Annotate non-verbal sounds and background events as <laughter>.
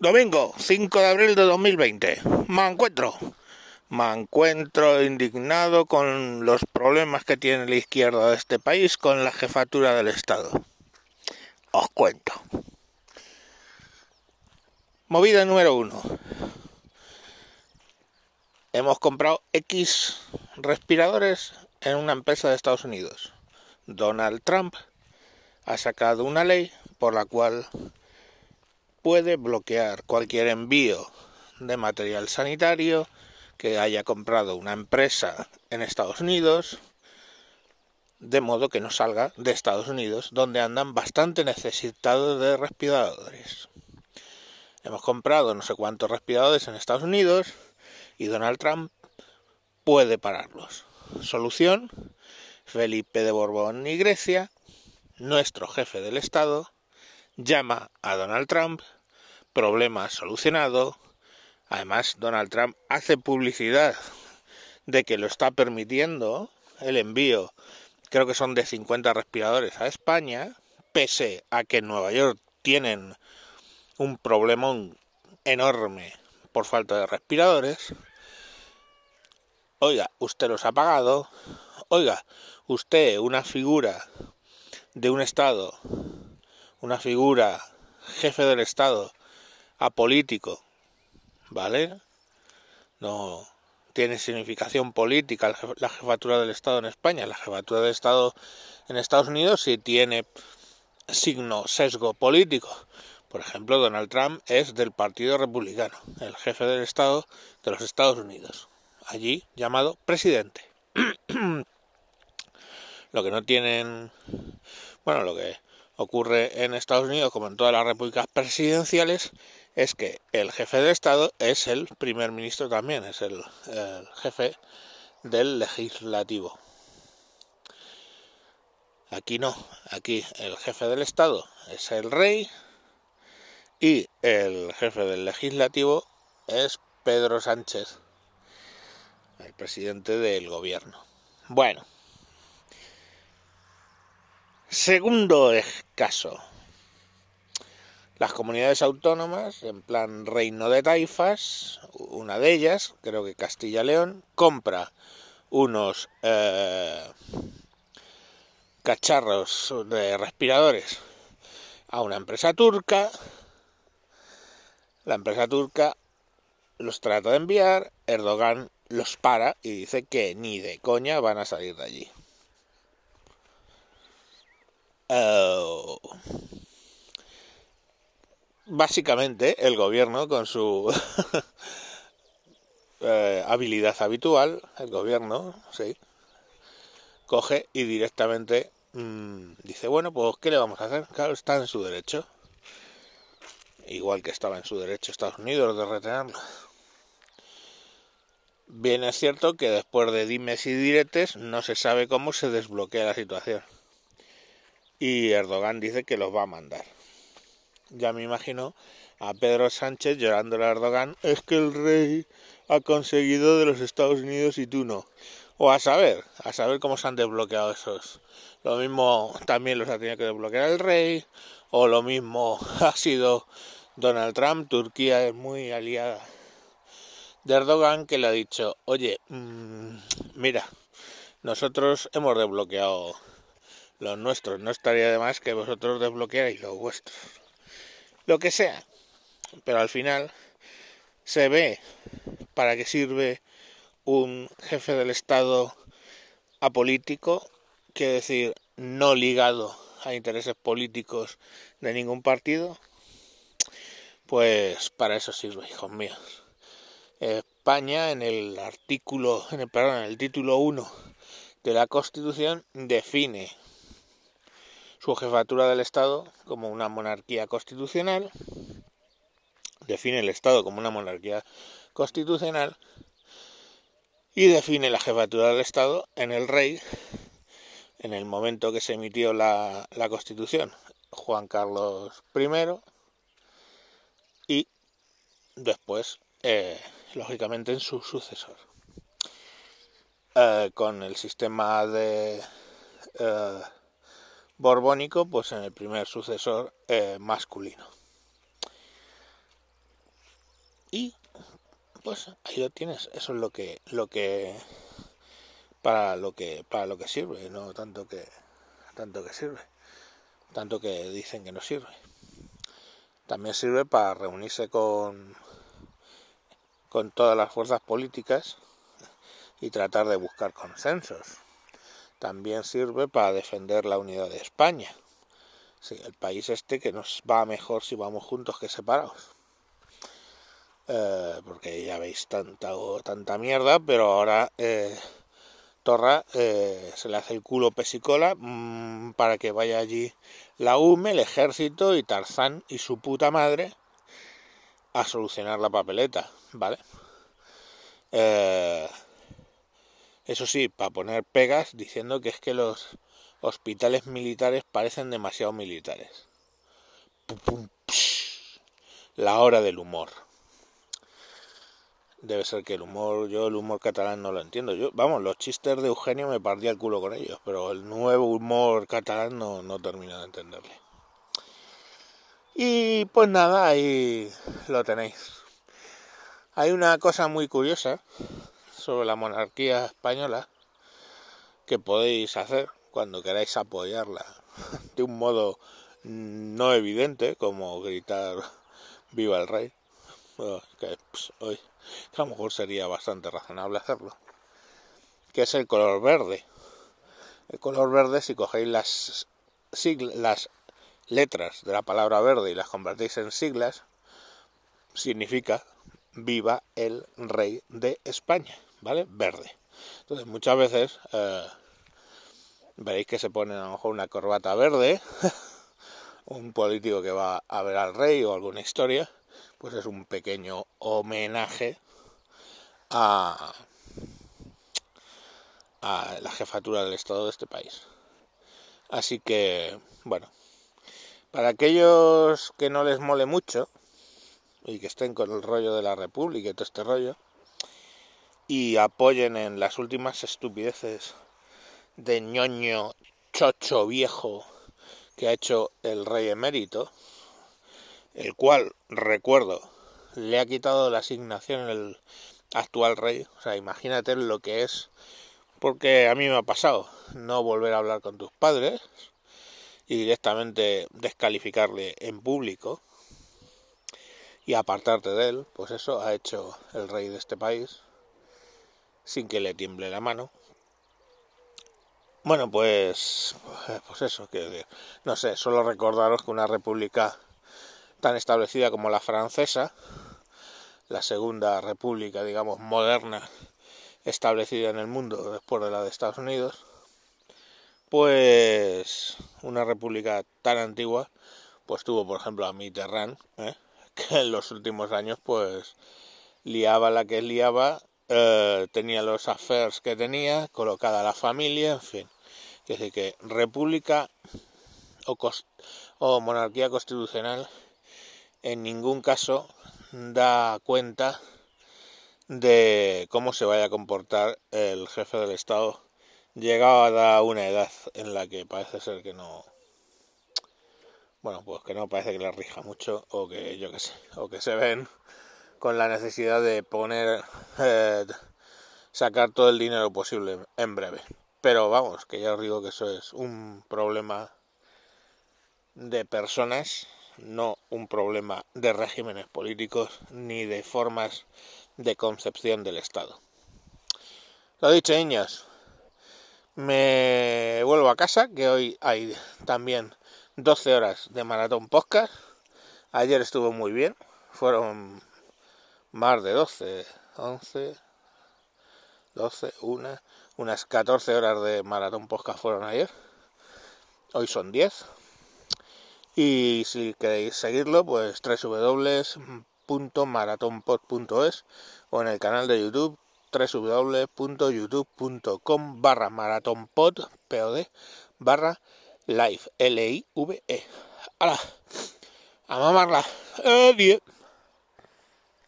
Domingo 5 de abril de 2020. Me encuentro. Me encuentro indignado con los problemas que tiene la izquierda de este país con la jefatura del Estado. Os cuento. Movida número uno. Hemos comprado X respiradores en una empresa de Estados Unidos. Donald Trump ha sacado una ley por la cual puede bloquear cualquier envío de material sanitario que haya comprado una empresa en Estados Unidos, de modo que no salga de Estados Unidos, donde andan bastante necesitados de respiradores. Hemos comprado no sé cuántos respiradores en Estados Unidos y Donald Trump puede pararlos. Solución, Felipe de Borbón y Grecia, nuestro jefe del Estado, llama a Donald Trump, problema solucionado. Además, Donald Trump hace publicidad de que lo está permitiendo el envío, creo que son de 50 respiradores a España, pese a que en Nueva York tienen un problemón enorme por falta de respiradores. Oiga, usted los ha pagado. Oiga, usted, una figura de un Estado, una figura jefe del Estado, apolítico, ¿vale? No tiene significación política la jefatura del Estado en España. La jefatura del Estado en Estados Unidos sí tiene signo, sesgo político. Por ejemplo, Donald Trump es del Partido Republicano, el jefe del Estado de los Estados Unidos, allí llamado presidente. <clears throat> lo que no tienen, bueno, lo que ocurre en Estados Unidos, como en todas las repúblicas presidenciales, es que el jefe de Estado es el primer ministro también, es el, jefe del legislativo. Aquí no, aquí el jefe del Estado es el rey y el jefe del legislativo es Pedro Sánchez, el presidente del gobierno. Bueno, segundo caso. Las comunidades autónomas, en plan reino de taifas, una de ellas, creo que Castilla-León, compra unos eh, cacharros de respiradores a una empresa turca. La empresa turca los trata de enviar, Erdogan los para y dice que ni de coña van a salir de allí. Oh. Básicamente el gobierno con su <laughs> eh, habilidad habitual, el gobierno, sí, coge y directamente mmm, dice, bueno, pues ¿qué le vamos a hacer? Claro, está en su derecho. Igual que estaba en su derecho Estados Unidos de retenerlo. Bien es cierto que después de dimes y diretes no se sabe cómo se desbloquea la situación. Y Erdogan dice que los va a mandar. Ya me imagino a Pedro Sánchez llorando a Erdogan, es que el rey ha conseguido de los Estados Unidos y tú no. O a saber, a saber cómo se han desbloqueado esos. Lo mismo también los ha tenido que desbloquear el rey, o lo mismo <laughs> ha sido Donald Trump, Turquía es muy aliada de Erdogan que le ha dicho, oye, mmm, mira, nosotros hemos desbloqueado los nuestros, no estaría de más que vosotros desbloquearais los vuestros. Lo que sea, pero al final se ve para qué sirve un jefe del Estado apolítico, que decir, no ligado a intereses políticos de ningún partido, pues para eso sirve, hijos míos. España en el artículo, en el, perdón, en el título 1 de la Constitución define su jefatura del Estado como una monarquía constitucional, define el Estado como una monarquía constitucional y define la jefatura del Estado en el rey en el momento que se emitió la, la Constitución, Juan Carlos I, y después, eh, lógicamente, en su sucesor. Eh, con el sistema de eh, borbónico, pues en el primer sucesor eh, masculino. Y pues ahí lo tienes, eso es lo que, lo que, para lo que, para lo que sirve, no tanto que, tanto que sirve, tanto que dicen que no sirve. También sirve para reunirse con, con todas las fuerzas políticas y tratar de buscar consensos. También sirve para defender la unidad de España. Sí, el país este que nos va mejor si vamos juntos que separados. Eh, porque ya veis tanta, tanta mierda, pero ahora eh, Torra eh, se le hace el culo pesicola mm, para que vaya allí la UME, el ejército y Tarzán y su puta madre a solucionar la papeleta, ¿vale? Eso sí, para poner pegas diciendo que es que los hospitales militares parecen demasiado militares. La hora del humor debe ser que el humor, yo el humor catalán no lo entiendo. Yo, vamos, los chistes de Eugenio me partía el culo con ellos, pero el nuevo humor catalán no, no termino de entenderle. Y pues nada, ahí lo tenéis. Hay una cosa muy curiosa sobre la monarquía española que podéis hacer cuando queráis apoyarla <laughs> de un modo no evidente como gritar viva el rey que pues, hoy a lo mejor sería bastante razonable hacerlo, que es el color verde. El color verde, si cogéis las, las letras de la palabra verde y las convertís en siglas, significa viva el rey de España, ¿vale? Verde. Entonces muchas veces eh, veréis que se pone a lo mejor una corbata verde, <laughs> un político que va a ver al rey o alguna historia, pues es un pequeño homenaje a, a la jefatura del Estado de este país. Así que, bueno, para aquellos que no les mole mucho y que estén con el rollo de la República y todo este rollo, y apoyen en las últimas estupideces de ñoño chocho viejo que ha hecho el rey emérito, el cual, recuerdo, le ha quitado la asignación el actual rey. O sea, imagínate lo que es, porque a mí me ha pasado no volver a hablar con tus padres y directamente descalificarle en público y apartarte de él, pues eso ha hecho el rey de este país sin que le tiemble la mano. Bueno, pues, pues eso, que no sé, solo recordaros que una república tan establecida como la francesa, la segunda república, digamos, moderna establecida en el mundo después de la de Estados Unidos, pues una república tan antigua, pues tuvo, por ejemplo, a Mitterrand, ¿eh? <laughs> que en los últimos años, pues liaba la que liaba, eh, tenía los affairs que tenía, colocada la familia, en fin. Es que república o, o monarquía constitucional en ningún caso da cuenta de cómo se vaya a comportar el jefe del Estado llegado a una edad en la que parece ser que no bueno pues que no parece que le rija mucho o que yo que sé o que se ven con la necesidad de poner eh, sacar todo el dinero posible en breve pero vamos que ya os digo que eso es un problema de personas no un problema de regímenes políticos ni de formas de concepción del Estado. Lo dicho, niños, me vuelvo a casa, que hoy hay también 12 horas de maratón podcast. Ayer estuvo muy bien, fueron más de 12, 11, 12, una, unas 14 horas de maratón podcast fueron ayer. Hoy son 10 y si queréis seguirlo, pues www.maratonpod.es o en el canal de YouTube www.youtube.com barra maratonpod barra live L-I-V-E. ¡Hala! ¡A mamarla! ¡Adiós!